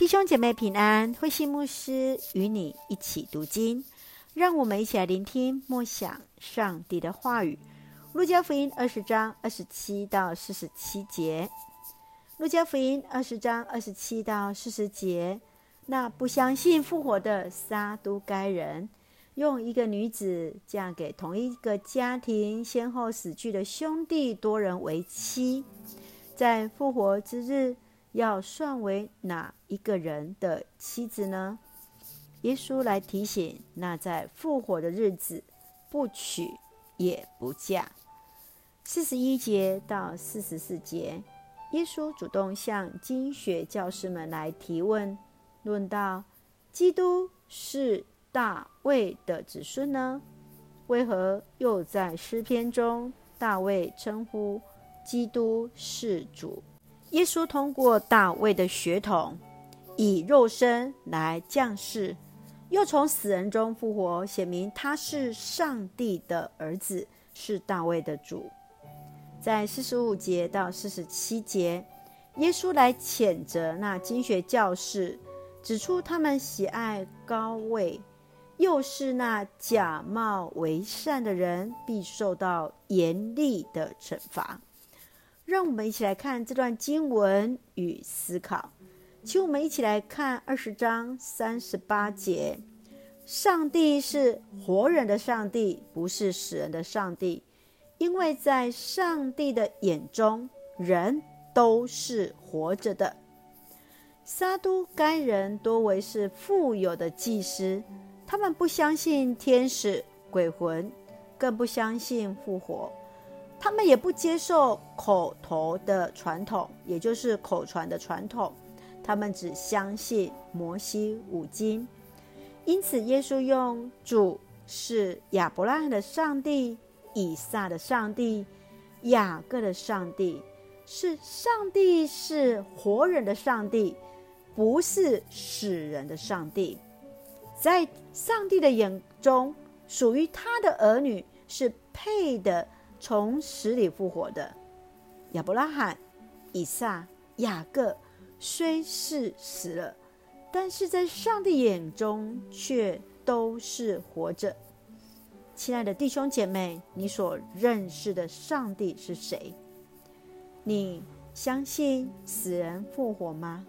弟兄姐妹平安，慧心牧师与你一起读经，让我们一起来聆听默想上帝的话语。路加福音二十章二十七到四十七节。路加福音二十章二十七到四十节，那不相信复活的撒都该人，用一个女子嫁给同一个家庭先后死去的兄弟多人为妻，在复活之日，要算为哪一个人的妻子呢？耶稣来提醒，那在复活的日子不娶也不嫁。四十一节到四十四节，耶稣主动向经学教师们来提问，论到基督是大卫的子孙呢？为何又在诗篇中大卫称呼基督是主？耶稣通过大卫的血统，以肉身来降世，又从死人中复活，显明他是上帝的儿子，是大卫的主。在四十五节到四十七节，耶稣来谴责那经学教士，指出他们喜爱高位，又是那假冒为善的人，必受到严厉的惩罚。让我们一起来看这段经文与思考。请我们一起来看二十章三十八节：上帝是活人的上帝，不是死人的上帝，因为在上帝的眼中，人都是活着的。撒都该人多为是富有的祭司，他们不相信天使、鬼魂，更不相信复活。他们也不接受口头的传统，也就是口传的传统。他们只相信摩西五经。因此，耶稣用“主是亚伯拉罕的上帝、以撒的上帝、雅各的上帝，是上帝，是活人的上帝，不是死人的上帝。在上帝的眼中，属于他的儿女是配的。从死里复活的亚伯拉罕、以撒、雅各，虽是死了，但是在上帝眼中却都是活着。亲爱的弟兄姐妹，你所认识的上帝是谁？你相信死人复活吗？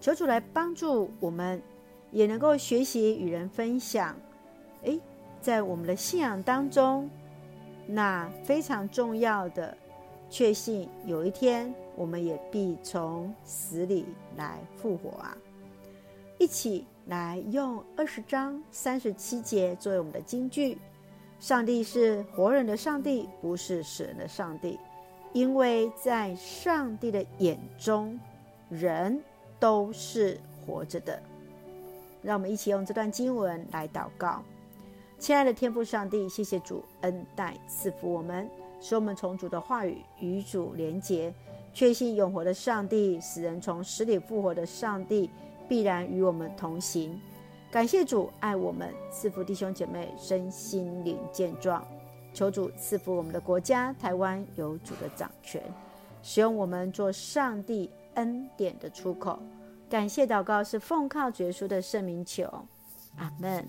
求主来帮助我们，也能够学习与人分享。诶，在我们的信仰当中。那非常重要的确信，有一天我们也必从死里来复活啊！一起来用二十章三十七节作为我们的金句：上帝是活人的上帝，不是死人的上帝，因为在上帝的眼中，人都是活着的。让我们一起用这段经文来祷告。亲爱的天父上帝，谢谢主恩待赐福我们，使我们从主的话语与主连结，确信永活的上帝，使人从死里复活的上帝，必然与我们同行。感谢主爱我们，赐福弟兄姐妹身心灵健壮。求主赐福我们的国家台湾有主的掌权，使用我们做上帝恩典的出口。感谢祷告是奉靠主耶稣的圣名求，阿门。